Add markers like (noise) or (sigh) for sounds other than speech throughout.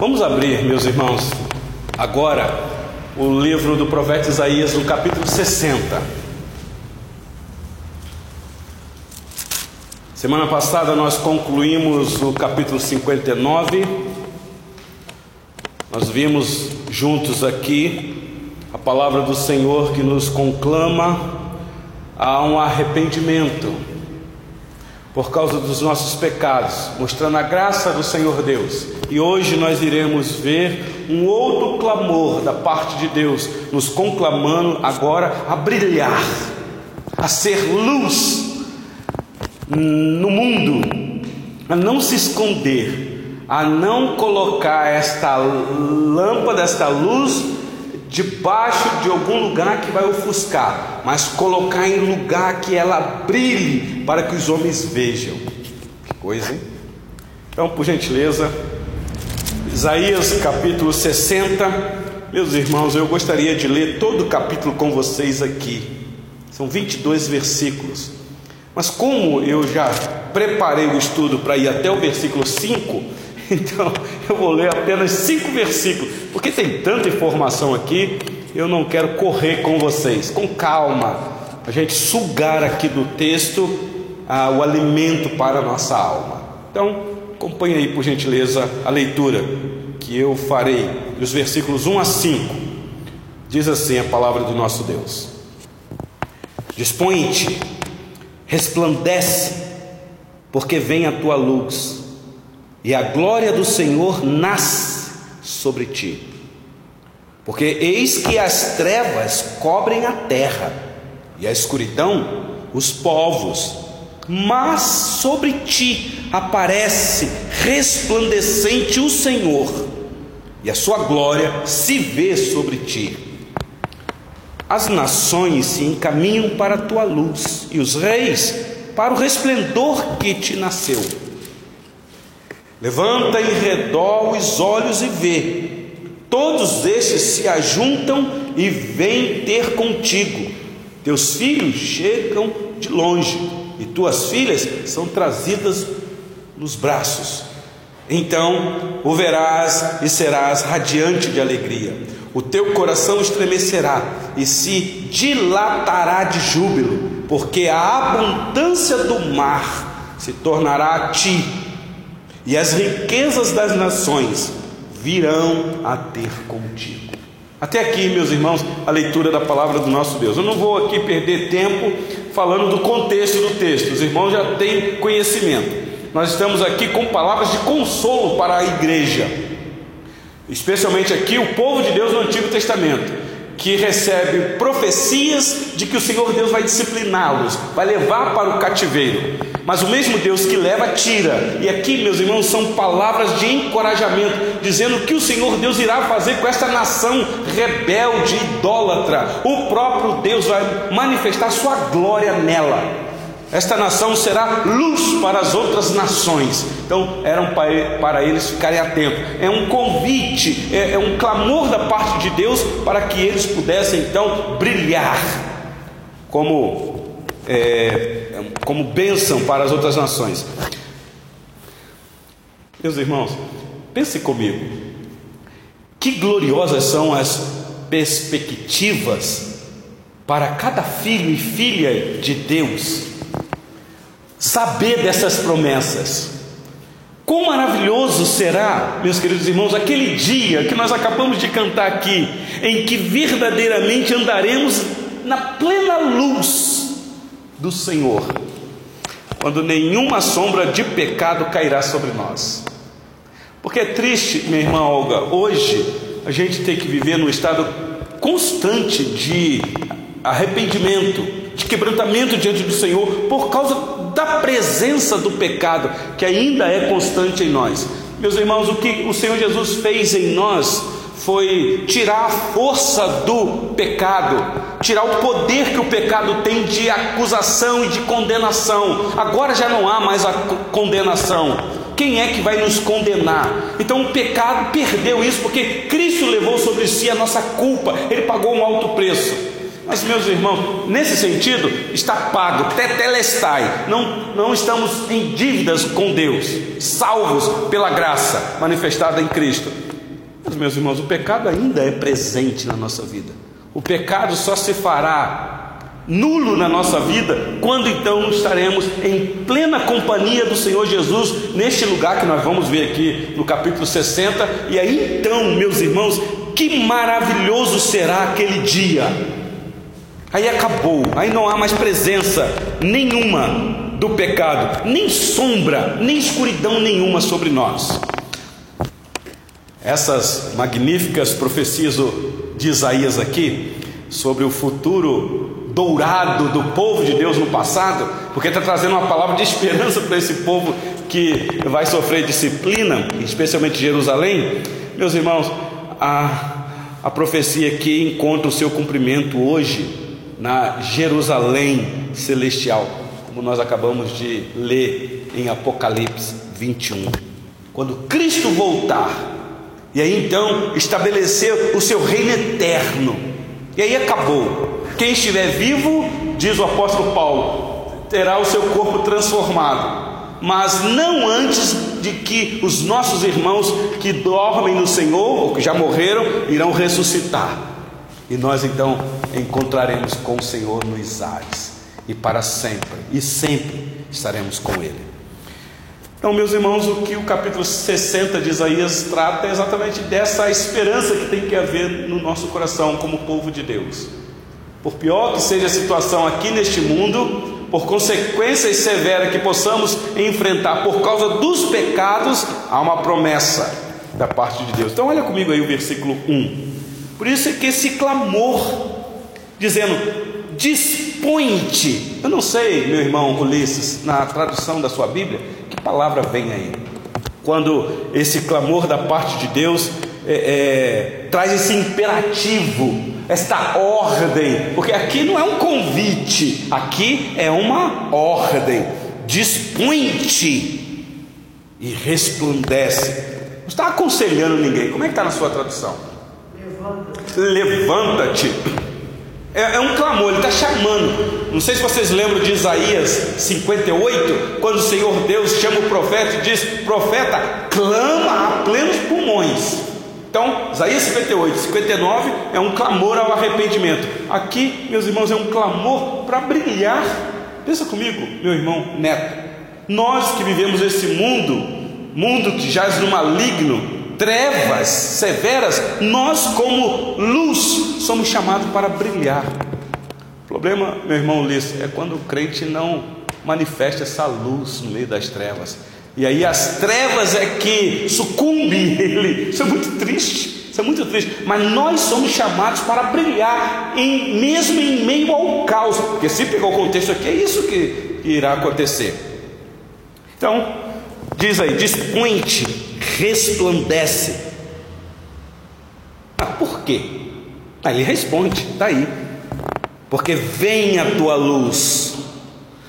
Vamos abrir, meus irmãos, agora o livro do profeta Isaías, no capítulo 60. Semana passada nós concluímos o capítulo 59. Nós vimos juntos aqui a palavra do Senhor que nos conclama a um arrependimento por causa dos nossos pecados, mostrando a graça do Senhor Deus. E hoje nós iremos ver um outro clamor da parte de Deus, nos conclamando agora a brilhar, a ser luz no mundo, a não se esconder, a não colocar esta lâmpada, esta luz debaixo de algum lugar que vai ofuscar, mas colocar em lugar que ela brilhe para que os homens vejam. Que coisa, hein? Então, por gentileza, Isaías capítulo 60. Meus irmãos, eu gostaria de ler todo o capítulo com vocês aqui. São 22 versículos. Mas como eu já preparei o estudo para ir até o versículo 5, (laughs) então eu vou ler apenas cinco versículos, porque tem tanta informação aqui, eu não quero correr com vocês, com calma, a gente sugar aqui do texto ah, o alimento para a nossa alma. Então, acompanhe aí por gentileza a leitura que eu farei dos versículos 1 a 5. Diz assim a palavra do nosso Deus: Dispõe-te, resplandece, porque vem a tua luz e a glória do Senhor nasce sobre ti. Porque eis que as trevas cobrem a terra, e a escuridão os povos, mas sobre ti aparece resplandecente o Senhor, e a sua glória se vê sobre ti. As nações se encaminham para a tua luz, e os reis para o resplendor que te nasceu. Levanta em redor os olhos e vê. Todos estes se ajuntam e vêm ter contigo. Teus filhos chegam de longe e tuas filhas são trazidas nos braços. Então o verás e serás radiante de alegria. O teu coração estremecerá e se dilatará de júbilo, porque a abundância do mar se tornará a ti e as riquezas das nações virão a ter contigo. Até aqui, meus irmãos, a leitura da palavra do nosso Deus. Eu não vou aqui perder tempo falando do contexto do texto, os irmãos já têm conhecimento. Nós estamos aqui com palavras de consolo para a igreja, especialmente aqui o povo de Deus no Antigo Testamento que recebe profecias de que o Senhor Deus vai discipliná-los, vai levar para o cativeiro. Mas o mesmo Deus que leva, tira. E aqui, meus irmãos, são palavras de encorajamento, dizendo que o Senhor Deus irá fazer com esta nação rebelde, idólatra. O próprio Deus vai manifestar sua glória nela. Esta nação será luz para as outras nações. Então, eram para eles ficarem atentos. É um convite, é, é um clamor da parte de Deus para que eles pudessem então brilhar como, é, como bênção para as outras nações. Meus irmãos, pense comigo. Que gloriosas são as perspectivas para cada filho e filha de Deus saber dessas promessas. Quão maravilhoso será, meus queridos irmãos, aquele dia que nós acabamos de cantar aqui, em que verdadeiramente andaremos na plena luz do Senhor, quando nenhuma sombra de pecado cairá sobre nós. Porque é triste, minha irmã Olga, hoje a gente tem que viver num estado constante de arrependimento, de quebrantamento diante do Senhor, por causa da presença do pecado que ainda é constante em nós. Meus irmãos, o que o Senhor Jesus fez em nós foi tirar a força do pecado, tirar o poder que o pecado tem de acusação e de condenação. Agora já não há mais a condenação. Quem é que vai nos condenar? Então o pecado perdeu isso porque Cristo levou sobre si a nossa culpa, ele pagou um alto preço. Mas, meus irmãos, nesse sentido, está pago, tetelestai. Não, não estamos em dívidas com Deus, salvos pela graça manifestada em Cristo. Mas, meus irmãos, o pecado ainda é presente na nossa vida. O pecado só se fará nulo na nossa vida, quando então estaremos em plena companhia do Senhor Jesus, neste lugar que nós vamos ver aqui no capítulo 60, e aí então, meus irmãos, que maravilhoso será aquele dia. Aí acabou, aí não há mais presença nenhuma do pecado, nem sombra, nem escuridão nenhuma sobre nós. Essas magníficas profecias de Isaías aqui, sobre o futuro dourado do povo de Deus no passado, porque está trazendo uma palavra de esperança para esse povo que vai sofrer disciplina, especialmente Jerusalém. Meus irmãos, a, a profecia aqui encontra o seu cumprimento hoje na Jerusalém celestial, como nós acabamos de ler em Apocalipse 21. Quando Cristo voltar, e aí então estabelecer o seu reino eterno, e aí acabou quem estiver vivo, diz o apóstolo Paulo, terá o seu corpo transformado, mas não antes de que os nossos irmãos que dormem no Senhor, ou que já morreram, irão ressuscitar. E nós então encontraremos com o Senhor nos ares, e para sempre, e sempre estaremos com Ele. Então, meus irmãos, o que o capítulo 60 de Isaías trata é exatamente dessa esperança que tem que haver no nosso coração como povo de Deus. Por pior que seja a situação aqui neste mundo, por consequências severas que possamos enfrentar por causa dos pecados, há uma promessa da parte de Deus. Então, olha comigo aí o versículo 1. Por isso é que esse clamor, dizendo: dispõe-te. Eu não sei, meu irmão Ulisses, na tradução da sua Bíblia, palavra vem aí. Quando esse clamor da parte de Deus é, é, traz esse imperativo esta ordem, porque aqui não é um convite, aqui é uma ordem. Dispõe-te e resplandece. Não está aconselhando ninguém. Como é que está na sua tradução? Levanta-te. Levanta-te. É, é, um clamor, ele está chamando. Não sei se vocês lembram de Isaías 58, quando o Senhor Deus chama o profeta e diz: Profeta, clama a plenos pulmões. Então, Isaías 58, 59 é um clamor ao arrependimento. Aqui, meus irmãos, é um clamor para brilhar. Pensa comigo, meu irmão Neto. Nós que vivemos esse mundo, mundo que jaz no maligno, trevas severas, nós, como luz, somos chamados para brilhar. O problema, meu irmão Ulisses, é quando o crente não manifesta essa luz no meio das trevas. E aí as trevas é que sucumbe (laughs) ele. Isso é muito triste. Isso é muito triste. Mas nós somos chamados para brilhar, em, mesmo em meio ao caos. Porque se pegar o contexto aqui, é isso que irá acontecer. Então, diz aí: dispõe-te, resplandece. Ah, por quê? Aí ele responde, está aí. Porque vem a tua luz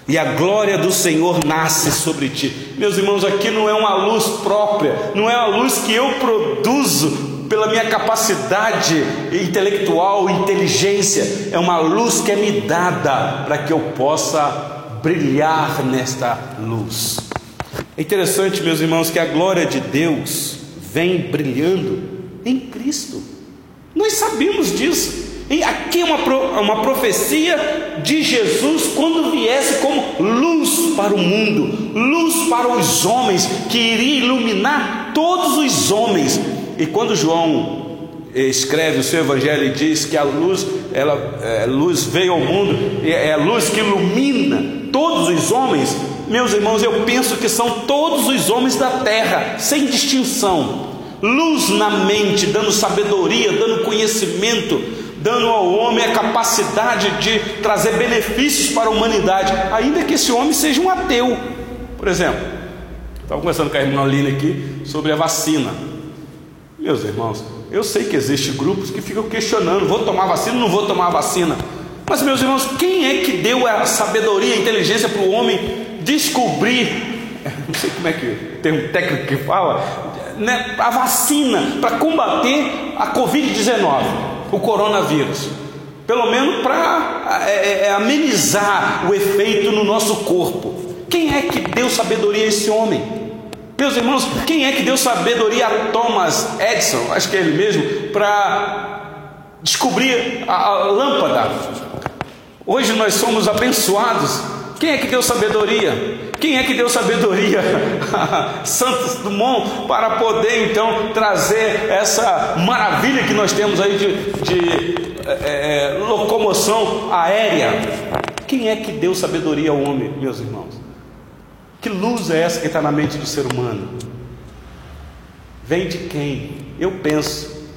e a glória do Senhor nasce sobre ti. Meus irmãos, aqui não é uma luz própria, não é a luz que eu produzo pela minha capacidade intelectual, inteligência, é uma luz que é me dada para que eu possa brilhar nesta luz. É interessante, meus irmãos, que a glória de Deus vem brilhando em Cristo. Nós sabemos disso. E aqui é uma, uma profecia de Jesus quando viesse como luz para o mundo, luz para os homens, que iria iluminar todos os homens. E quando João escreve o seu evangelho e diz que a luz, ela, é, luz veio ao mundo, é a luz que ilumina todos os homens, meus irmãos, eu penso que são todos os homens da terra, sem distinção. Luz na mente, dando sabedoria, dando conhecimento, dando ao homem a capacidade de trazer benefícios para a humanidade, ainda que esse homem seja um ateu. Por exemplo, estava conversando com a irmã Lina aqui sobre a vacina. Meus irmãos, eu sei que existem grupos que ficam questionando: vou tomar vacina ou não vou tomar vacina? Mas, meus irmãos, quem é que deu a sabedoria, a inteligência para o homem descobrir? Não sei como é que tem um técnico que fala, né, a vacina para combater a Covid-19 o coronavírus. pelo menos para é, é, é, amenizar o efeito no nosso corpo. Quem é que deu sabedoria a esse homem? Meus irmãos, quem é que deu sabedoria a Thomas Edison, acho que é ele mesmo, para descobrir a, a lâmpada? Hoje nós somos abençoados. Quem é que deu sabedoria? Quem é que deu sabedoria (laughs) Santos Dumont para poder então trazer essa maravilha que nós temos aí de, de é, é, locomoção aérea? Quem é que deu sabedoria ao homem, meus irmãos? Que luz é essa que está na mente do ser humano? Vem de quem? Eu penso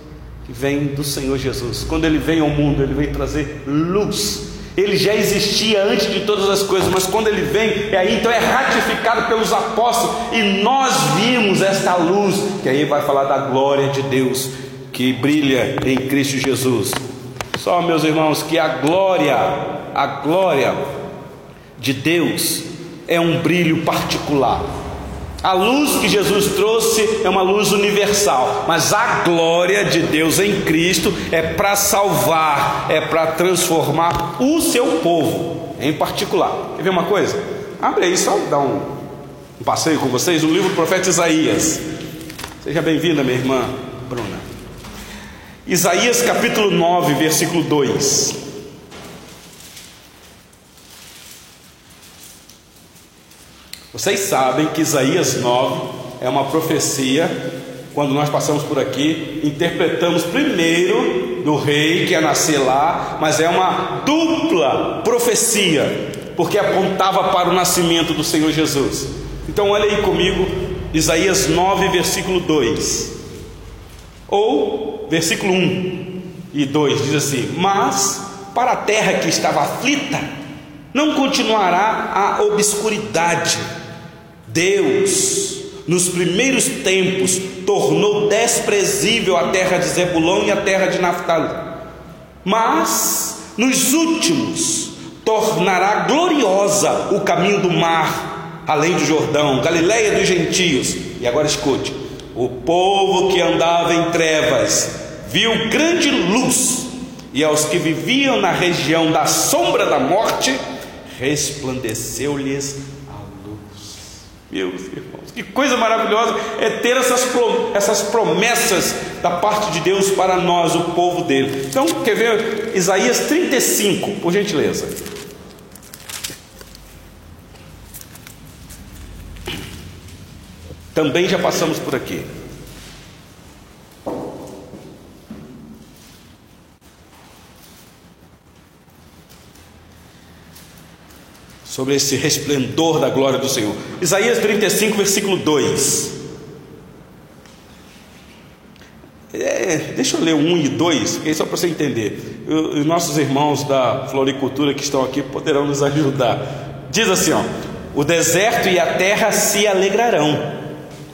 que vem do Senhor Jesus. Quando ele vem ao mundo, ele vem trazer luz. Ele já existia antes de todas as coisas, mas quando ele vem, é aí então é ratificado pelos apóstolos e nós vimos esta luz, que aí vai falar da glória de Deus que brilha em Cristo Jesus. Só meus irmãos, que a glória, a glória de Deus é um brilho particular. A luz que Jesus trouxe é uma luz universal, mas a glória de Deus em Cristo é para salvar, é para transformar o seu povo em particular. Quer ver uma coisa? Abre aí, só dar um, um passeio com vocês, o livro do profeta Isaías. Seja bem-vinda, minha irmã Bruna. Isaías capítulo 9, versículo 2. Vocês sabem que Isaías 9 é uma profecia. Quando nós passamos por aqui, interpretamos primeiro do rei que ia nascer lá, mas é uma dupla profecia, porque apontava para o nascimento do Senhor Jesus. Então, olha aí comigo, Isaías 9, versículo 2, ou versículo 1 e 2 diz assim: Mas para a terra que estava aflita, não continuará a obscuridade Deus, nos primeiros tempos, tornou desprezível a terra de Zebulão e a terra de Naftali, mas nos últimos tornará gloriosa o caminho do mar, além do Jordão, Galiléia dos gentios. E agora escute: o povo que andava em trevas viu grande luz, e aos que viviam na região da sombra da morte, resplandeceu-lhes irmãos, que coisa maravilhosa é ter essas, essas promessas da parte de Deus para nós, o povo dele. Então, quer ver Isaías 35, por gentileza. Também já passamos por aqui. Sobre esse resplendor da glória do Senhor. Isaías 35, versículo 2. É, deixa eu ler 1 e 2, é só para você entender. Os nossos irmãos da floricultura que estão aqui poderão nos ajudar. Diz assim: ó, o deserto e a terra se alegrarão,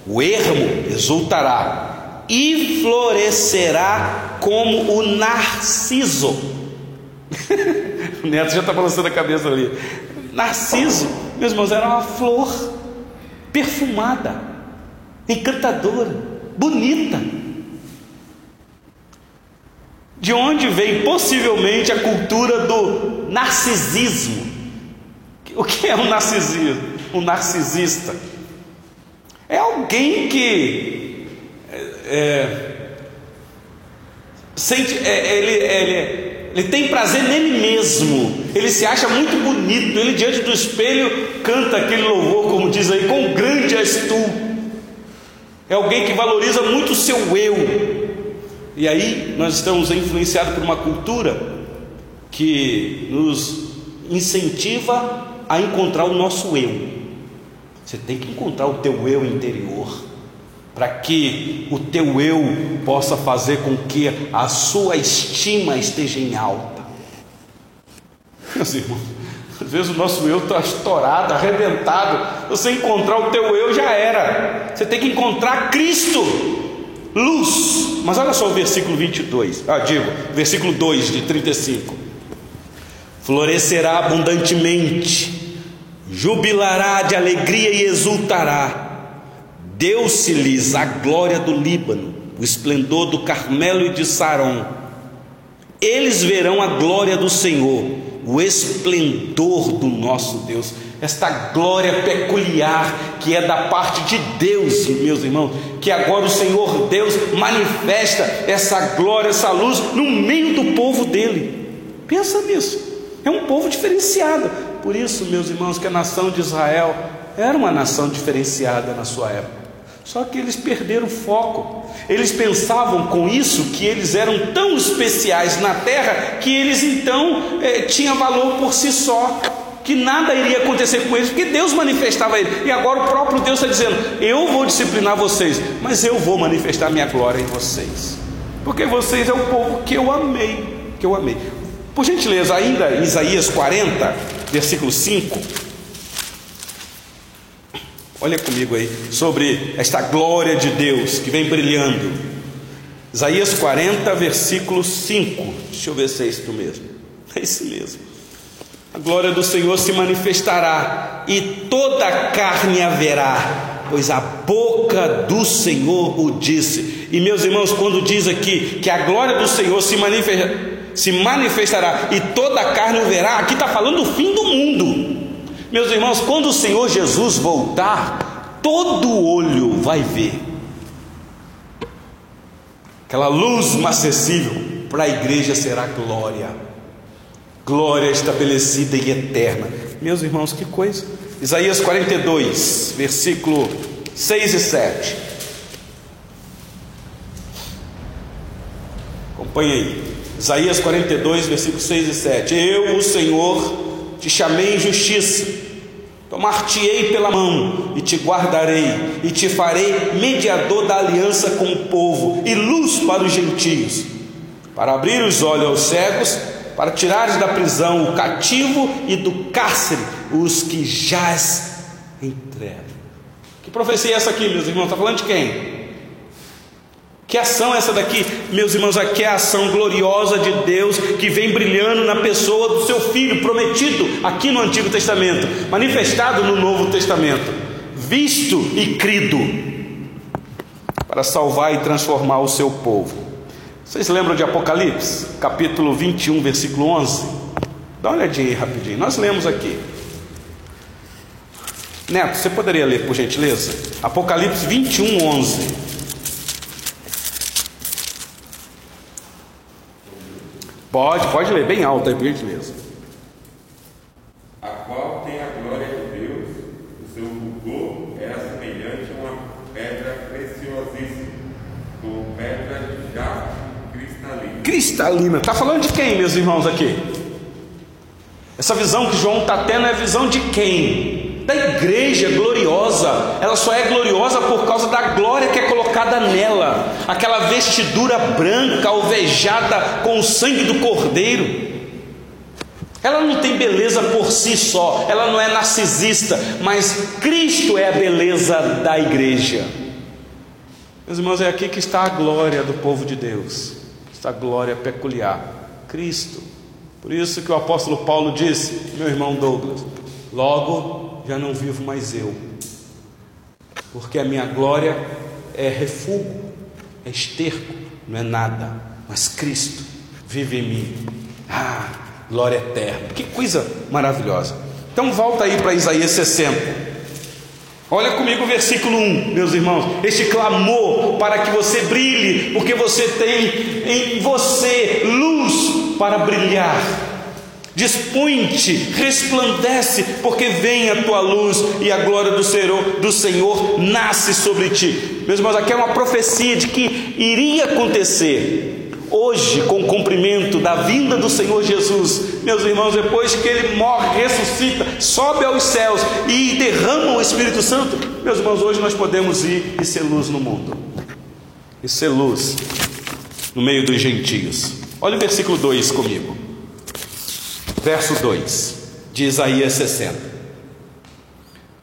o ermo exultará e florescerá como o narciso. (laughs) o neto já está balançando a cabeça ali. Narciso, meus irmãos, era uma flor perfumada, encantadora, bonita. De onde vem possivelmente a cultura do narcisismo? O que é um narcisismo? Um narcisista é alguém que é, é sente, é, ele, ele ele tem prazer nele mesmo, ele se acha muito bonito, ele diante do espelho canta aquele louvor, como diz aí, quão grande és tu. É alguém que valoriza muito o seu eu. E aí nós estamos influenciados por uma cultura que nos incentiva a encontrar o nosso eu. Você tem que encontrar o teu eu interior para que o teu eu possa fazer com que a sua estima esteja em alta. Meus irmãos, às vezes o nosso eu está estourado, arrebentado. Você encontrar o teu eu já era. Você tem que encontrar Cristo, luz. Mas olha só o versículo 22. Ah, digo, versículo 2 de 35. Florescerá abundantemente, jubilará de alegria e exultará Deu-se-lhes a glória do Líbano, o esplendor do Carmelo e de Saron. Eles verão a glória do Senhor, o esplendor do nosso Deus, esta glória peculiar que é da parte de Deus, meus irmãos, que agora o Senhor Deus manifesta essa glória, essa luz no meio do povo dele. Pensa nisso. É um povo diferenciado. Por isso, meus irmãos, que a nação de Israel era uma nação diferenciada na sua época. Só que eles perderam o foco. Eles pensavam com isso que eles eram tão especiais na terra que eles então eh, tinham valor por si só, que nada iria acontecer com eles, porque Deus manifestava ele. E agora o próprio Deus está dizendo: Eu vou disciplinar vocês, mas eu vou manifestar minha glória em vocês, porque vocês é o povo que eu amei, que eu amei. Por gentileza, ainda em Isaías 40, versículo 5. Olha comigo aí, sobre esta glória de Deus que vem brilhando. Isaías 40, versículo 5. Deixa eu ver se é isso mesmo. É isso mesmo. A glória do Senhor se manifestará, e toda a carne haverá, pois a boca do Senhor o disse. E meus irmãos, quando diz aqui que a glória do Senhor se manifestará, se manifestará e toda a carne o verá. Aqui está falando do fim do mundo. Meus irmãos, quando o Senhor Jesus voltar, todo olho vai ver aquela luz inacessível para a igreja será glória, glória estabelecida e eterna. Meus irmãos, que coisa! Isaías 42, versículo 6 e 7. Acompanhe aí. Isaías 42, versículos 6 e 7. Eu, o Senhor, te chamei em justiça, tomar-te-ei pela mão e te guardarei, e te farei mediador da aliança com o povo e luz para os gentios, para abrir os olhos aos cegos, para tirares da prisão o cativo e do cárcere os que jaz em trevas. Que profecia é essa aqui, meus irmãos? Está falando de quem? Que ação é essa daqui, meus irmãos? Aqui é a ação gloriosa de Deus que vem brilhando na pessoa do seu filho prometido aqui no Antigo Testamento, manifestado no Novo Testamento, visto e crido para salvar e transformar o seu povo. Vocês lembram de Apocalipse, capítulo 21, versículo 11? Dá uma olhadinha aí rapidinho. Nós lemos aqui. Neto, você poderia ler por gentileza? Apocalipse 21, 11. Pode, pode ler bem alto aí, por gentileza. A qual tem a glória de Deus, o seu fulgor é semelhante a uma pedra preciosíssima, com pedra de jaspe cristalina. Cristalina, está falando de quem, meus irmãos, aqui? Essa visão que João está tendo é a visão de quem? Da igreja gloriosa, ela só é gloriosa por causa da glória que é colocada nela, aquela vestidura branca, alvejada com o sangue do cordeiro. Ela não tem beleza por si só, ela não é narcisista, mas Cristo é a beleza da igreja. Meus irmãos, é aqui que está a glória do povo de Deus, esta glória peculiar, Cristo. Por isso que o apóstolo Paulo disse, meu irmão Douglas, logo já não vivo mais eu, porque a minha glória é refúgio, é esterco, não é nada, mas Cristo vive em mim. Ah, glória eterna, que coisa maravilhosa. Então volta aí para Isaías 60. Olha comigo o versículo 1, meus irmãos. Este clamor para que você brilhe, porque você tem em você luz para brilhar. Dispõe-te, resplandece, porque vem a tua luz e a glória do Senhor, do Senhor nasce sobre ti. Meus irmãos, aqui é uma profecia de que iria acontecer hoje, com o cumprimento da vinda do Senhor Jesus. Meus irmãos, depois que ele morre, ressuscita, sobe aos céus e derrama o Espírito Santo. Meus irmãos, hoje nós podemos ir e ser luz no mundo, e ser luz no meio dos gentios. Olha o versículo 2 comigo verso 2 de Isaías 60.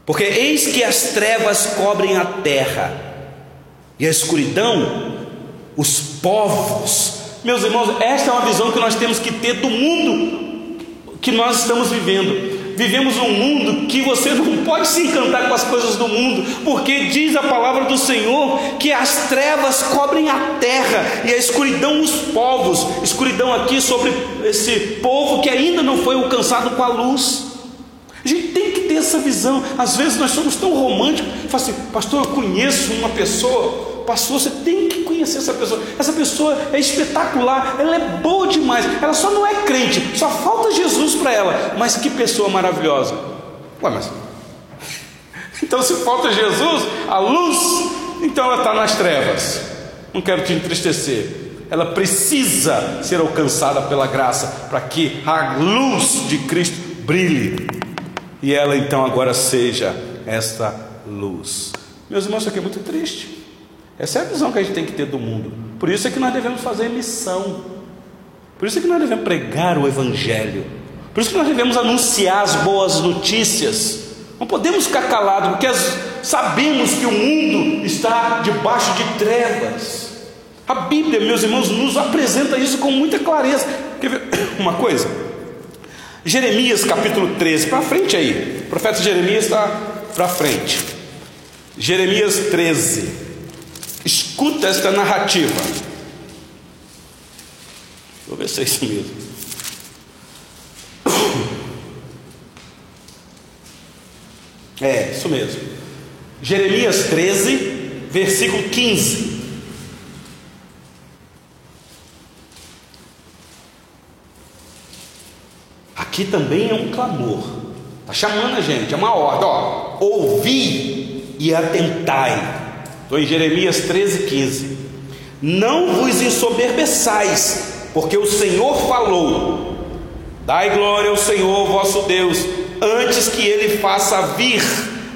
Porque eis que as trevas cobrem a terra, e a escuridão os povos. Meus irmãos, esta é uma visão que nós temos que ter do mundo que nós estamos vivendo. Vivemos num mundo que você não pode se encantar com as coisas do mundo, porque diz a palavra do Senhor que as trevas cobrem a terra e a escuridão os povos. Escuridão aqui sobre esse povo que ainda não foi alcançado com a luz. A gente tem que ter essa visão. Às vezes nós somos tão românticos, fala assim, pastor, eu conheço uma pessoa pastor, você tem que conhecer essa pessoa. Essa pessoa é espetacular, ela é boa demais. Ela só não é crente, só falta Jesus para ela. Mas que pessoa maravilhosa. Ué, mas. (laughs) Então, se falta Jesus, a luz, então ela está nas trevas. Não quero te entristecer. Ela precisa ser alcançada pela graça para que a luz de Cristo brilhe e ela então agora seja esta luz. Meus irmãos, isso aqui é muito triste. Essa é a visão que a gente tem que ter do mundo. Por isso é que nós devemos fazer missão. Por isso é que nós devemos pregar o Evangelho. Por isso que nós devemos anunciar as boas notícias. Não podemos ficar calados, porque as, sabemos que o mundo está debaixo de trevas. A Bíblia, meus irmãos, nos apresenta isso com muita clareza. Quer ver (coughs) uma coisa? Jeremias capítulo 13, para frente aí. O profeta Jeremias está para frente. Jeremias 13. Escuta esta narrativa. Vou ver se é isso mesmo. É, isso mesmo. Jeremias 13, versículo 15. Aqui também é um clamor. Está chamando a gente, é uma ordem. Ó, ouvi e atentai Estou em Jeremias 13, 15. Não vos ensoberbeçais, porque o Senhor falou. Dai glória ao Senhor vosso Deus, antes que ele faça vir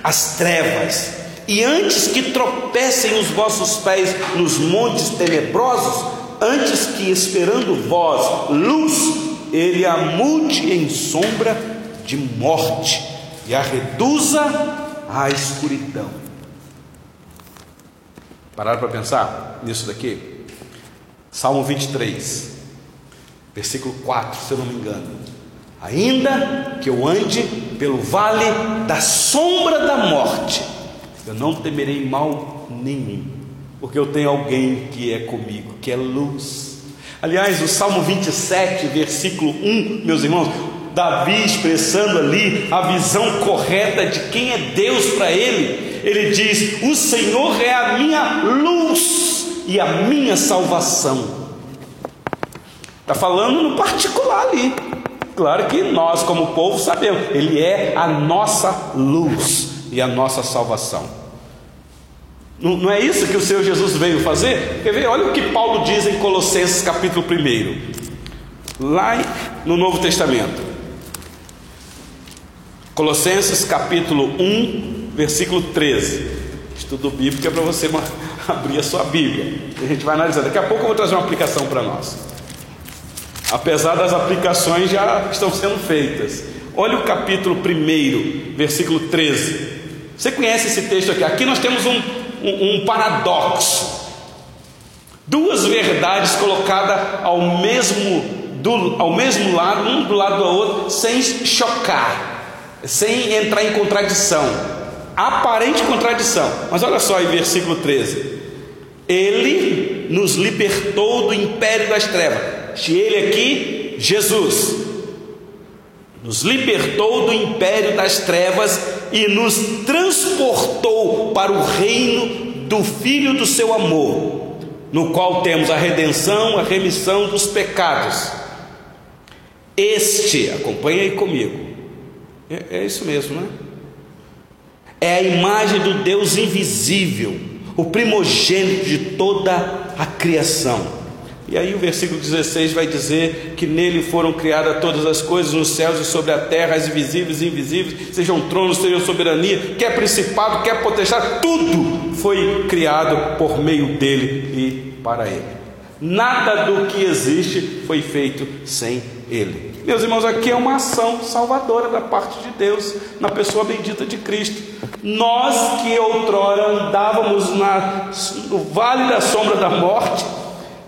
as trevas, e antes que tropecem os vossos pés nos montes tenebrosos, antes que esperando vós luz, ele a mude em sombra de morte e a reduza à escuridão. Pararam para pensar nisso daqui? Salmo 23, versículo 4, se eu não me engano. Ainda que eu ande pelo vale da sombra da morte, eu não temerei mal nenhum, porque eu tenho alguém que é comigo, que é luz. Aliás, o Salmo 27, versículo 1, meus irmãos, Davi expressando ali a visão correta de quem é Deus para ele ele diz: O Senhor é a minha luz e a minha salvação. Está falando no particular ali. Claro que nós, como povo, sabemos, Ele é a nossa luz e a nossa salvação. Não, não é isso que o Senhor Jesus veio fazer? Quer ver? Olha o que Paulo diz em Colossenses capítulo 1, lá no Novo Testamento. Colossenses capítulo 1, versículo 13. Estudo bíblico é para você (laughs) abrir a sua Bíblia. A gente vai analisar. Daqui a pouco eu vou trazer uma aplicação para nós. Apesar das aplicações já estão sendo feitas. Olha o capítulo 1, versículo 13. Você conhece esse texto aqui? Aqui nós temos um, um, um paradoxo. Duas verdades colocadas ao mesmo, do, ao mesmo lado, um do lado do outro, sem chocar, sem entrar em contradição aparente contradição. Mas olha só em versículo 13: Ele nos libertou do império das trevas. Ele aqui, Jesus, nos libertou do império das trevas e nos transportou para o reino do Filho do seu amor, no qual temos a redenção, a remissão dos pecados. Este, acompanha aí comigo, é, é isso mesmo, não é? a imagem do Deus invisível, o primogênito de toda a criação. E aí o versículo 16 vai dizer que nele foram criadas todas as coisas nos céus e sobre a terra, as visíveis e invisíveis, sejam tronos, sejam soberania, quer principado, quer potestade, tudo foi criado por meio dele e para ele. Nada do que existe foi feito sem ele. Meus irmãos, aqui é uma ação salvadora da parte de Deus, na pessoa bendita de Cristo. Nós que outrora andávamos na, no vale da sombra da morte,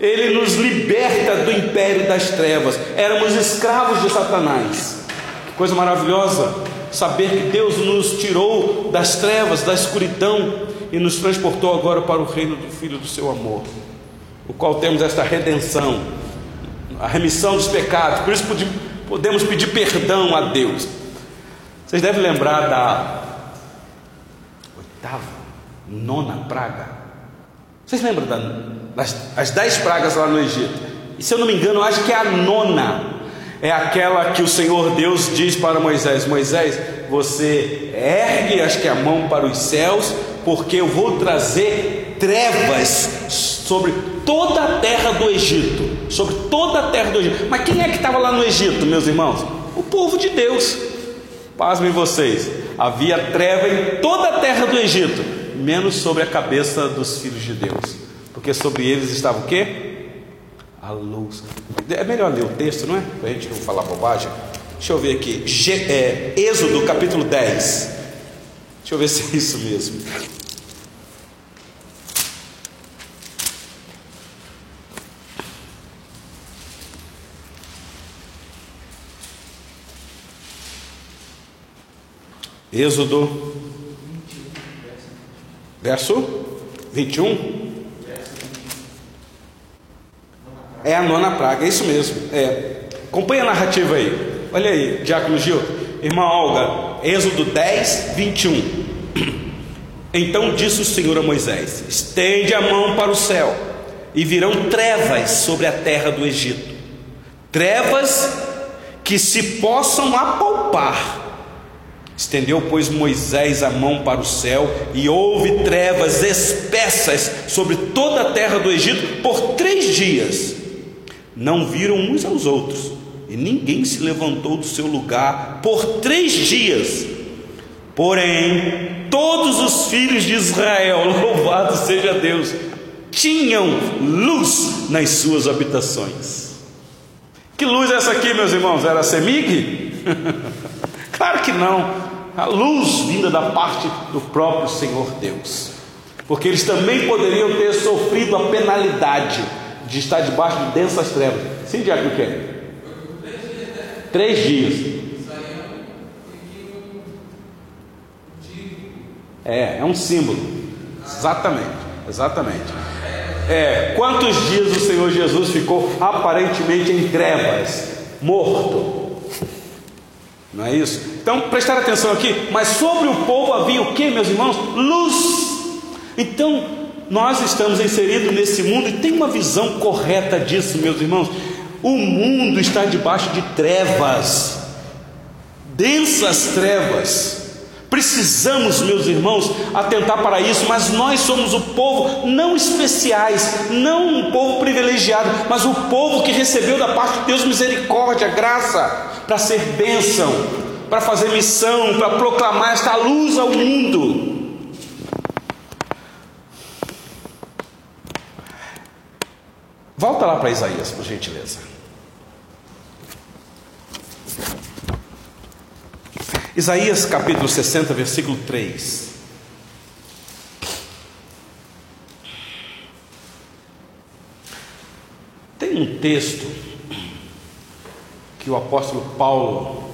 Ele nos liberta do império das trevas, éramos escravos de Satanás. Que coisa maravilhosa! saber que Deus nos tirou das trevas, da escuridão e nos transportou agora para o reino do Filho do seu amor, o qual temos esta redenção, a remissão dos pecados, por isso podemos pedir perdão a Deus. Vocês devem lembrar da oitava, nona praga. Vocês lembram da, das as dez pragas lá no Egito? E se eu não me engano, acho que é a nona é aquela que o Senhor Deus diz para Moisés: Moisés, você ergue, acho que a mão para os céus, porque eu vou trazer trevas sobre toda a terra do Egito, sobre toda a terra do Egito. Mas quem é que estava lá no Egito, meus irmãos? O povo de Deus. Pasmem vocês, havia treva em toda a terra do Egito, menos sobre a cabeça dos filhos de Deus, porque sobre eles estava o quê? A luz. É melhor ler o texto, não é? Para a gente não falar bobagem. Deixa eu ver aqui. é, Êxodo capítulo 10. Deixa eu ver se é isso mesmo. Êxodo, verso 21. É a nona praga, é isso mesmo. É. Acompanha a narrativa aí. Olha aí, Diácono Gil. Irmã Olga, Êxodo 10, 21. (clears throat) Então disse o Senhor a Moisés: Estende a mão para o céu, e virão trevas sobre a terra do Egito trevas que se possam apalpar Estendeu, pois, Moisés a mão para o céu, e houve trevas espessas sobre toda a terra do Egito por três dias. Não viram uns aos outros, e ninguém se levantou do seu lugar por três dias. Porém, todos os filhos de Israel, (laughs) louvado seja Deus, tinham luz nas suas habitações. Que luz é essa aqui, meus irmãos? Era a Semig? (laughs) Claro que não. A luz vinda da parte do próprio Senhor Deus. Porque eles também poderiam ter sofrido a penalidade de estar debaixo de densas trevas. Sim, Diácono quer? Três dias. É, é um símbolo. Exatamente, exatamente. É, quantos dias o Senhor Jesus ficou aparentemente em trevas, morto? Não é isso? Então, prestar atenção aqui, mas sobre o povo havia o que, meus irmãos? Luz. Então, nós estamos inseridos nesse mundo e tem uma visão correta disso, meus irmãos. O mundo está debaixo de trevas, densas trevas. Precisamos, meus irmãos, atentar para isso, mas nós somos o povo não especiais, não um povo privilegiado, mas o povo que recebeu da parte de Deus misericórdia, graça para ser bênção, para fazer missão, para proclamar esta luz ao mundo. Volta lá para Isaías, por gentileza. Isaías capítulo 60, versículo 3. Tem um texto que o apóstolo Paulo,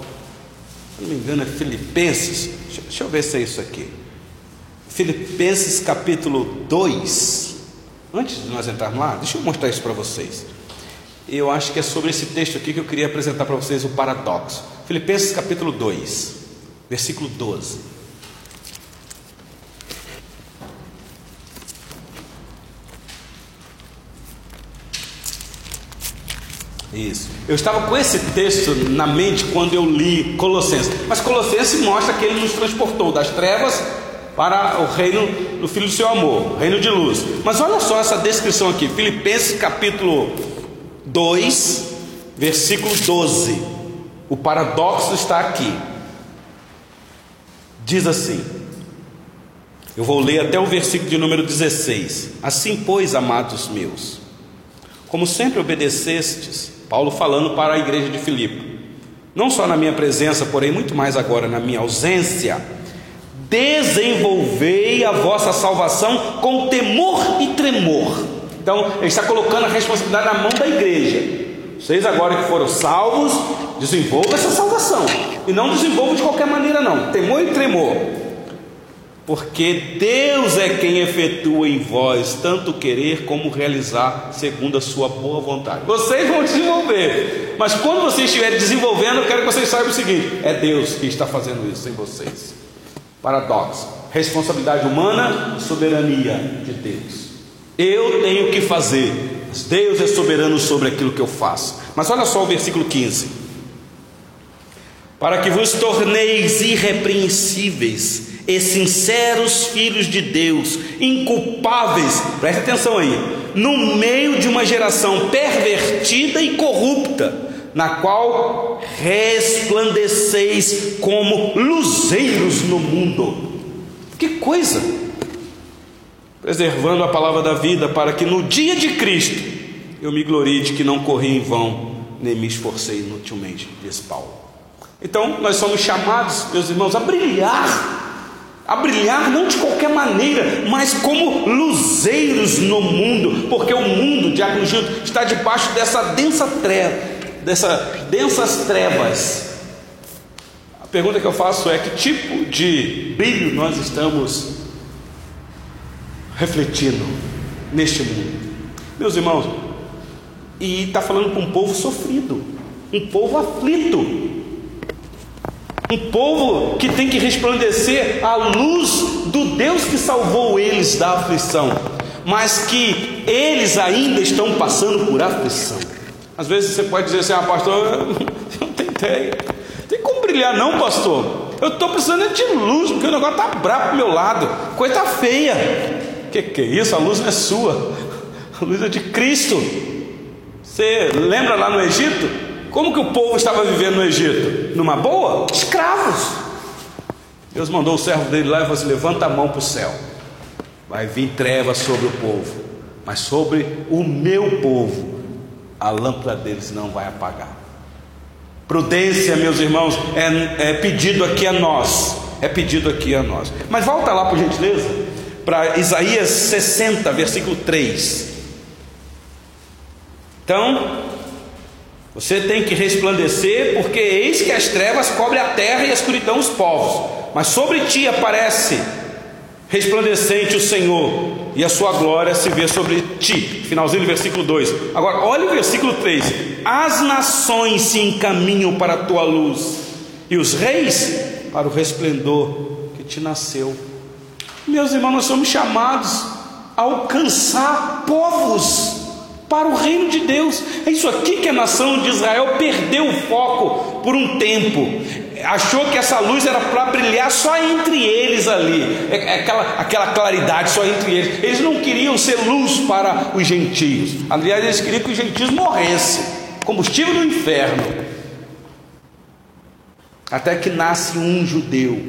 se não me engano, é Filipenses, deixa, deixa eu ver se é isso aqui. Filipenses capítulo 2. Antes de nós entrarmos lá, deixa eu mostrar isso para vocês. Eu acho que é sobre esse texto aqui que eu queria apresentar para vocês o paradoxo. Filipenses capítulo 2, versículo 12. Isso. Eu estava com esse texto na mente quando eu li Colossenses. Mas Colossenses mostra que ele nos transportou das trevas para o reino do Filho do seu amor, reino de luz. Mas olha só essa descrição aqui, Filipenses capítulo 2, versículo 12. O paradoxo está aqui. Diz assim: Eu vou ler até o versículo de número 16. Assim, pois, amados meus, como sempre obedecestes, Paulo falando para a igreja de Filipe. Não só na minha presença, porém muito mais agora na minha ausência, desenvolvei a vossa salvação com temor e tremor. Então, ele está colocando a responsabilidade na mão da igreja. Vocês agora que foram salvos, desenvolvam essa salvação. E não desenvolvam de qualquer maneira, não. Temor e tremor. Porque Deus é quem efetua em vós tanto querer como realizar segundo a sua boa vontade. Vocês vão desenvolver. Mas quando vocês estiverem desenvolvendo, eu quero que vocês saibam o seguinte: é Deus que está fazendo isso em vocês. Paradoxo. Responsabilidade humana soberania de Deus. Eu tenho que fazer, mas Deus é soberano sobre aquilo que eu faço. Mas olha só o versículo 15: Para que vos torneis irrepreensíveis e sinceros filhos de Deus, inculpáveis, preste atenção aí, no meio de uma geração pervertida e corrupta, na qual resplandeceis como luzeiros no mundo. Que coisa! Preservando a palavra da vida, para que no dia de Cristo eu me glorie de que não corri em vão, nem me esforcei inutilmente, diz Paulo. Então, nós somos chamados, meus irmãos, a brilhar a brilhar não de qualquer maneira, mas como luzeiros no mundo, porque o mundo, Diácono Gil, está debaixo dessa densa treva, dessas densas trevas. A pergunta que eu faço é: que tipo de brilho nós estamos refletindo neste mundo? Meus irmãos, e está falando com um povo sofrido, um povo aflito, um povo que tem que resplandecer a luz do Deus que salvou eles da aflição, mas que eles ainda estão passando por aflição. Às vezes você pode dizer assim: Ah, pastor, eu não (laughs) tentei, tem como brilhar, não, pastor. Eu estou precisando de luz, porque o negócio está bravo para meu lado, coisa feia. Que que é isso? A luz não é sua, a luz é de Cristo. Você lembra lá no Egito? Como que o povo estava vivendo no Egito? Numa boa? Escravos. Deus mandou o servo dele lá e falou assim: levanta a mão para o céu. Vai vir trevas sobre o povo, mas sobre o meu povo, a lâmpada deles não vai apagar. Prudência, meus irmãos, é, é pedido aqui a nós. É pedido aqui a nós. Mas volta lá, por gentileza, para Isaías 60, versículo 3. Então, você tem que resplandecer, porque eis que as trevas cobrem a terra e a escuridão os povos. Mas sobre ti aparece resplandecente o Senhor, e a sua glória se vê sobre ti. Finalzinho do versículo 2. Agora, olha o versículo 3: As nações se encaminham para a tua luz, e os reis para o resplendor que te nasceu. Meus irmãos, nós somos chamados a alcançar povos para o reino de Deus. É isso aqui que a nação de Israel perdeu o foco por um tempo. Achou que essa luz era para brilhar só entre eles ali, é, é aquela, aquela claridade só entre eles. Eles não queriam ser luz para os gentios. Aliás, eles queriam que os gentios morressem combustível do inferno. Até que nasce um judeu,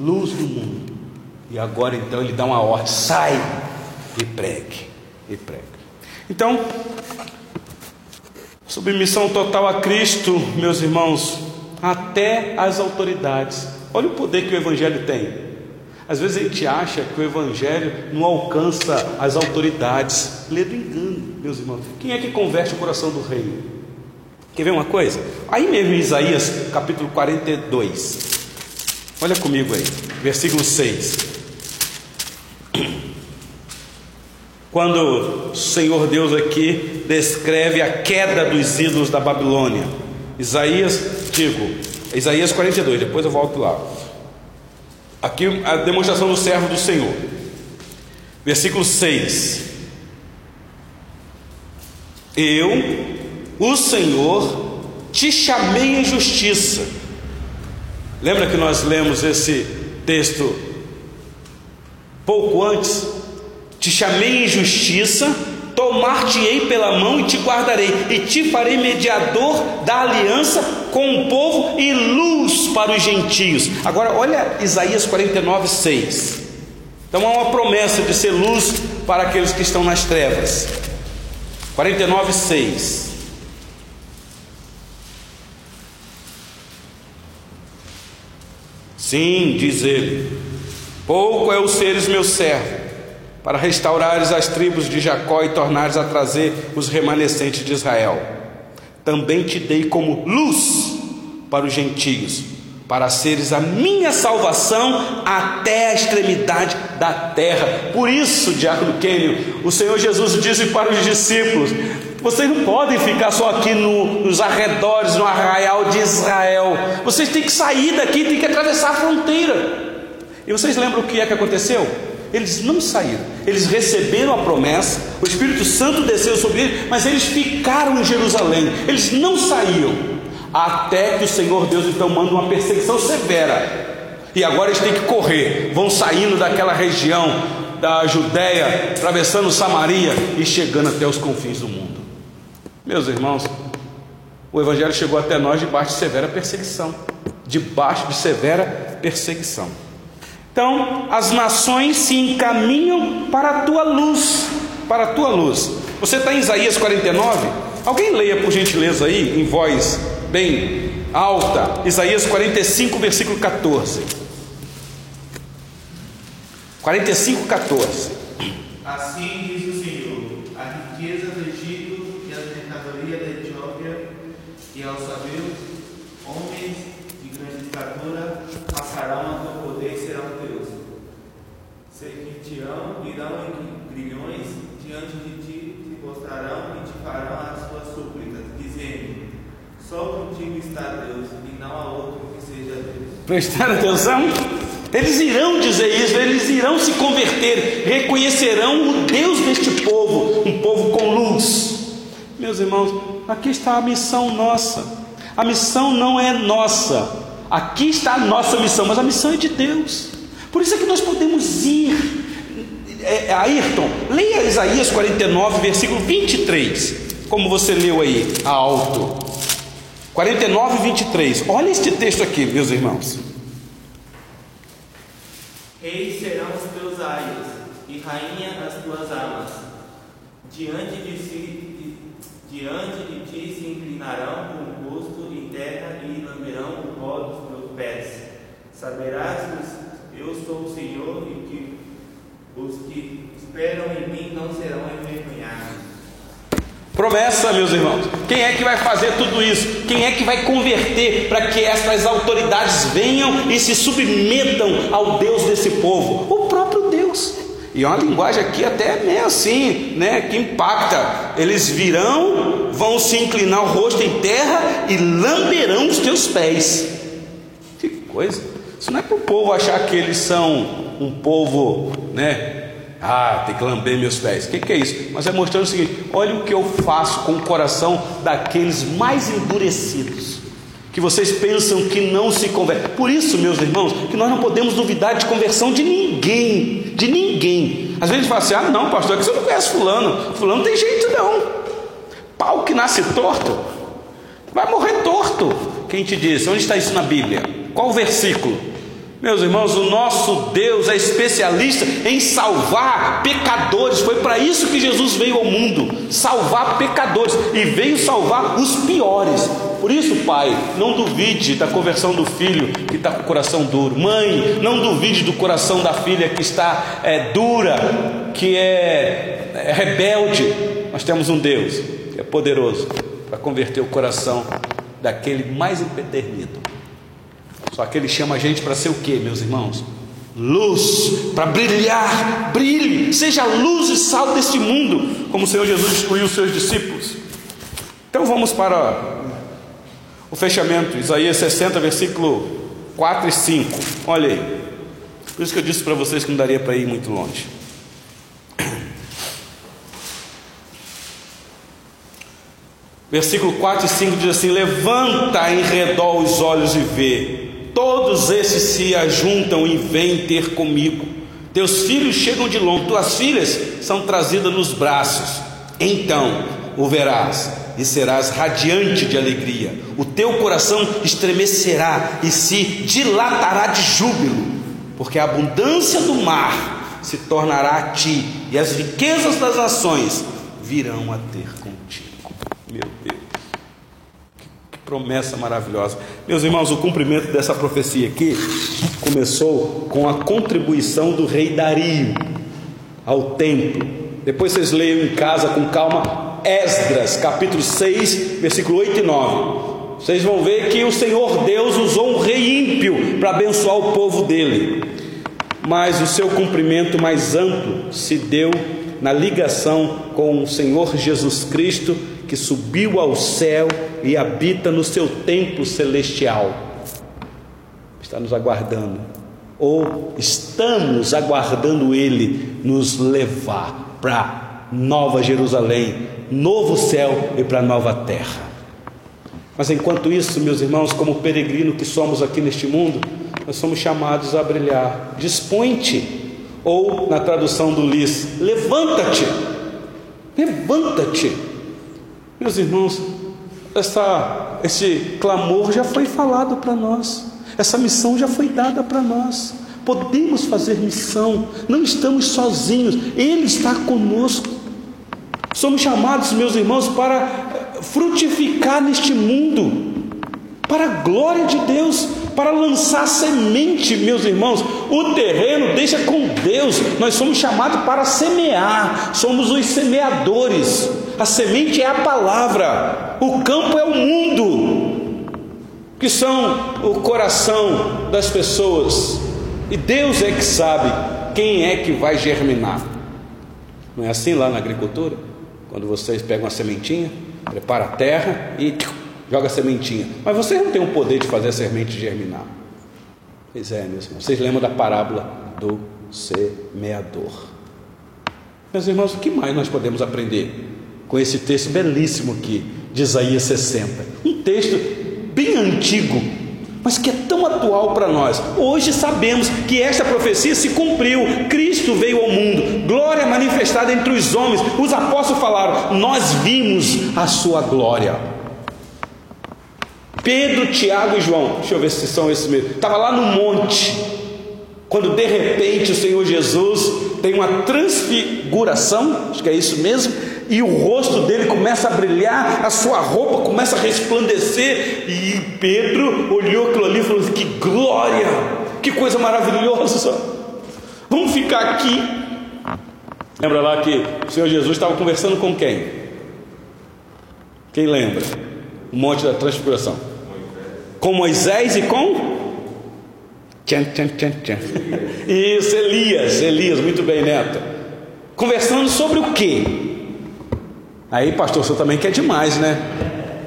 luz do mundo. E agora então ele dá uma ordem: sai e pregue, e pregue. Então, submissão total a Cristo, meus irmãos, até as autoridades. Olha o poder que o Evangelho tem. Às vezes a gente acha que o Evangelho não alcança as autoridades. Lê do engano, meus irmãos. Quem é que converte o coração do rei? Quer ver uma coisa? Aí mesmo em Isaías capítulo 42. Olha comigo aí, versículo 6. Quando o Senhor Deus aqui descreve a queda dos ídolos da Babilônia. Isaías, digo, Isaías 42, depois eu volto lá. Aqui a demonstração do servo do Senhor. Versículo 6. Eu, o Senhor, te chamei em justiça. Lembra que nós lemos esse texto pouco antes? Te chamei em justiça, tomar-te-ei pela mão e te guardarei, e te farei mediador da aliança com o povo e luz para os gentios. Agora, olha Isaías 49, 6. Então há uma promessa de ser luz para aqueles que estão nas trevas. 49, 6. Sim, diz ele, pouco é o seres meu servo para restaurares as tribos de Jacó e tornares a trazer os remanescentes de Israel. também te dei como luz para os gentios, para seres a minha salvação até a extremidade da terra. Por isso, diácono Quênio, o Senhor Jesus disse para os discípulos: vocês não podem ficar só aqui no, nos arredores, no arraial de Israel. Vocês têm que sair daqui, têm que atravessar a fronteira. E vocês lembram o que é que aconteceu? Eles não saíram, eles receberam a promessa, o Espírito Santo desceu sobre eles, mas eles ficaram em Jerusalém, eles não saíam, até que o Senhor Deus então manda uma perseguição severa, e agora eles têm que correr, vão saindo daquela região da Judéia, atravessando Samaria e chegando até os confins do mundo. Meus irmãos, o Evangelho chegou até nós debaixo de severa perseguição, debaixo de severa perseguição. Então, as nações se encaminham para a tua luz, para a tua luz. Você está em Isaías 49? Alguém leia por gentileza aí, em voz bem alta, Isaías 45, versículo 14. 45, 14. Assim diz o Senhor: a riqueza do Egito e a mercadoria da Etiópia, e aos sabeus, homens de grande estatura, passarão a teu poder e serão teus. Irão em grilhões diante de ti, te mostrarão e te farão as suas súplicas, dizendo: Só contigo está Deus, e não há outro que seja Deus. Prestaram atenção? Eles irão dizer isso, eles irão se converter, reconhecerão o Deus deste povo, um povo com luz. Meus irmãos, aqui está a missão nossa. A missão não é nossa. Aqui está a nossa missão, mas a missão é de Deus. Por isso é que nós podemos ir. É, é Ayrton, leia Isaías 49, versículo 23, como você leu aí, alto. 49, 23. Olha este texto aqui, meus irmãos. Reis serão os teus aios, e rainha as tuas amas. Diante de, si, diante de ti se inclinarão com o rosto em terra e lamberão o pó dos teus pés. Saberás que eu sou o Senhor e que os que esperam em mim não serão envergonhados. Promessa, meus irmãos. Quem é que vai fazer tudo isso? Quem é que vai converter para que essas autoridades venham e se submetam ao Deus desse povo? O próprio Deus. E é uma linguagem aqui até meio assim, né, que impacta. Eles virão, vão se inclinar o rosto em terra e lamberão os teus pés. Que coisa! Isso não é para o povo achar que eles são um povo, né, ah, tem que lamber meus pés. O que, que, é isso? Mas é mostrando o seguinte: olha o que eu faço com o coração daqueles mais endurecidos, que vocês pensam que não se convertem. Por isso, meus irmãos, que nós não podemos duvidar de conversão de ninguém, de ninguém. Às vezes fala assim: ah, não, pastor, é que você não conhece Fulano. Fulano tem jeito não. Pau que nasce torto, vai morrer torto. Quem te disse? Onde está isso na Bíblia? Qual o versículo? Meus irmãos, o nosso Deus é especialista em salvar pecadores. Foi para isso que Jesus veio ao mundo salvar pecadores e veio salvar os piores. Por isso, pai, não duvide da conversão do filho que está com o coração duro. Mãe, não duvide do coração da filha que está é, dura, que é, é rebelde. Nós temos um Deus que é poderoso para converter o coração daquele mais empedernido. Só que ele chama a gente para ser o que, meus irmãos? Luz, para brilhar, brilhe, seja luz e sal deste mundo, como o Senhor Jesus instruiu os seus discípulos. Então vamos para o fechamento, Isaías 60, versículo 4 e 5. Olha aí. Por isso que eu disse para vocês que não daria para ir muito longe. Versículo 4 e 5 diz assim: Levanta em redor os olhos e vê Todos esses se ajuntam e vêm ter comigo. Teus filhos chegam de longe, tuas filhas são trazidas nos braços. Então o verás e serás radiante de alegria. O teu coração estremecerá e se dilatará de júbilo, porque a abundância do mar se tornará a ti, e as riquezas das nações virão a ter contigo. Meu Deus promessa maravilhosa. Meus irmãos, o cumprimento dessa profecia aqui começou com a contribuição do rei Dario ao templo. Depois vocês leiam em casa com calma Esdras, capítulo 6, versículo 8 e 9. Vocês vão ver que o Senhor Deus usou um rei ímpio para abençoar o povo dele, mas o seu cumprimento mais amplo se deu na ligação com o Senhor Jesus Cristo, que subiu ao céu e habita no seu templo celestial. Está nos aguardando, ou estamos aguardando Ele nos levar para Nova Jerusalém, novo céu e para nova terra. Mas enquanto isso, meus irmãos, como peregrino que somos aqui neste mundo, nós somos chamados a brilhar. Dispõe-te ou na tradução do Liz, levanta-te, levanta-te. Meus irmãos, essa, esse clamor já foi falado para nós, essa missão já foi dada para nós. Podemos fazer missão, não estamos sozinhos, Ele está conosco. Somos chamados, meus irmãos, para frutificar neste mundo, para a glória de Deus, para lançar semente, meus irmãos. O terreno deixa com Deus. Nós somos chamados para semear, somos os semeadores. A semente é a palavra, o campo é o mundo, que são o coração das pessoas. E Deus é que sabe quem é que vai germinar. Não é assim lá na agricultura? Quando vocês pegam a sementinha, prepara a terra e joga sementinha. Mas vocês não têm o poder de fazer a semente germinar. Pois é, meus irmãos. Vocês lembram da parábola do semeador. Meus irmãos, o que mais nós podemos aprender com esse texto belíssimo aqui de Isaías 60? Um texto bem antigo, mas que é tão atual para nós. Hoje sabemos que esta profecia se cumpriu. Cristo veio ao mundo, glória manifestada entre os homens. Os apóstolos falaram: Nós vimos a sua glória. Pedro, Tiago e João, deixa eu ver se são esses mesmos, estava lá no monte, quando de repente o Senhor Jesus tem uma transfiguração, acho que é isso mesmo, e o rosto dele começa a brilhar, a sua roupa começa a resplandecer, e Pedro olhou aquilo ali e falou: Que glória, que coisa maravilhosa, vamos ficar aqui. Lembra lá que o Senhor Jesus estava conversando com quem? Quem lembra? O monte da transfiguração com Moisés e com tchan, tchan, tchan, tchan. (laughs) Isso, Elias, Elias, muito bem, Neto. Conversando sobre o que? Aí, pastor, você também quer demais, né?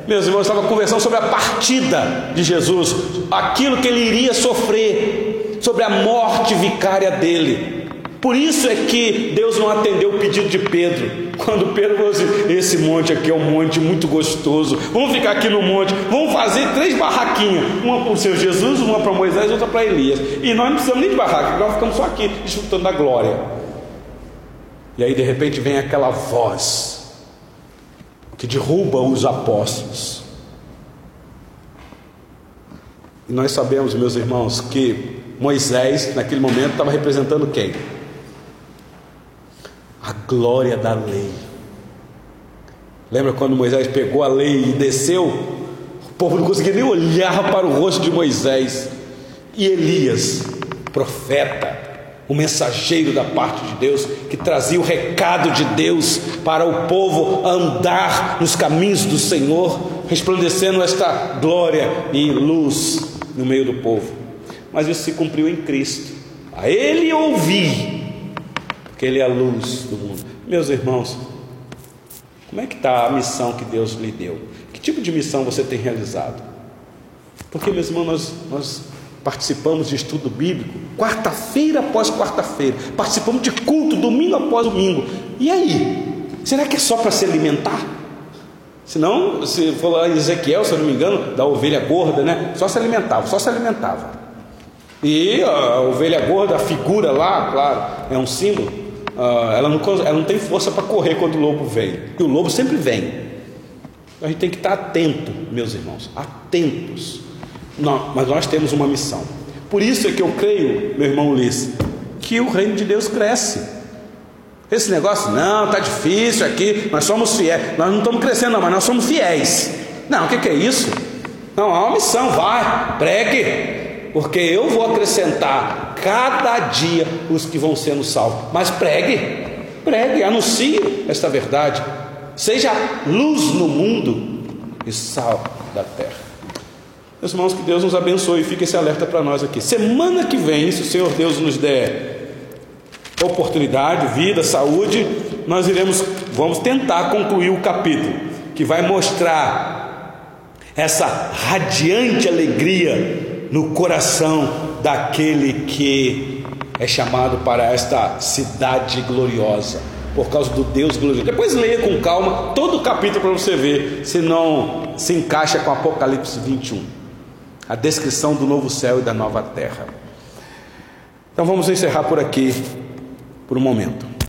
Meus irmãos estavam conversando sobre a partida de Jesus, aquilo que ele iria sofrer, sobre a morte vicária dele. Por isso é que Deus não atendeu o pedido de Pedro. Quando Pedro falou assim: Esse monte aqui é um monte muito gostoso, vamos ficar aqui no monte, vamos fazer três barraquinhas: uma para o Senhor Jesus, uma para Moisés e outra para Elias. E nós não precisamos nem de barraca, nós ficamos só aqui desfrutando da glória. E aí de repente vem aquela voz que derruba os apóstolos. E nós sabemos, meus irmãos, que Moisés, naquele momento, estava representando quem? A glória da lei. Lembra quando Moisés pegou a lei e desceu? O povo não conseguia nem olhar para o rosto de Moisés. E Elias, profeta, o mensageiro da parte de Deus, que trazia o recado de Deus para o povo andar nos caminhos do Senhor, resplandecendo esta glória e luz no meio do povo. Mas isso se cumpriu em Cristo. A Ele ouvi que Ele é a luz do mundo. Meus irmãos, como é que está a missão que Deus lhe deu? Que tipo de missão você tem realizado? Porque, meus irmãos, nós, nós participamos de estudo bíblico quarta-feira após quarta-feira, participamos de culto domingo após domingo. E aí? Será que é só para se alimentar? Senão, se for lá em Ezequiel, se eu não me engano, da ovelha gorda, né? Só se alimentava, só se alimentava. E a ovelha gorda, a figura lá, claro, é um símbolo. Ah, ela, não, ela não tem força para correr quando o lobo vem. E o lobo sempre vem. A gente tem que estar atento, meus irmãos, atentos. Não, mas nós temos uma missão. Por isso é que eu creio, meu irmão Ulisses, que o reino de Deus cresce. Esse negócio, não, está difícil aqui, nós somos fiéis. Nós não estamos crescendo, não, mas nós somos fiéis. Não, o que, que é isso? Não, há uma missão, vai, pregue, porque eu vou acrescentar cada dia os que vão sendo salvos. Mas pregue, pregue, anuncie esta verdade. seja luz no mundo e sal da terra. Meus irmãos, que Deus nos abençoe e fique esse alerta para nós aqui. Semana que vem, se o Senhor Deus nos der oportunidade, vida, saúde, nós iremos, vamos tentar concluir o capítulo, que vai mostrar essa radiante alegria no coração daquele que é chamado para esta cidade gloriosa, por causa do Deus glorioso. Depois leia com calma todo o capítulo para você ver se não se encaixa com Apocalipse 21 a descrição do novo céu e da nova terra. Então vamos encerrar por aqui por um momento.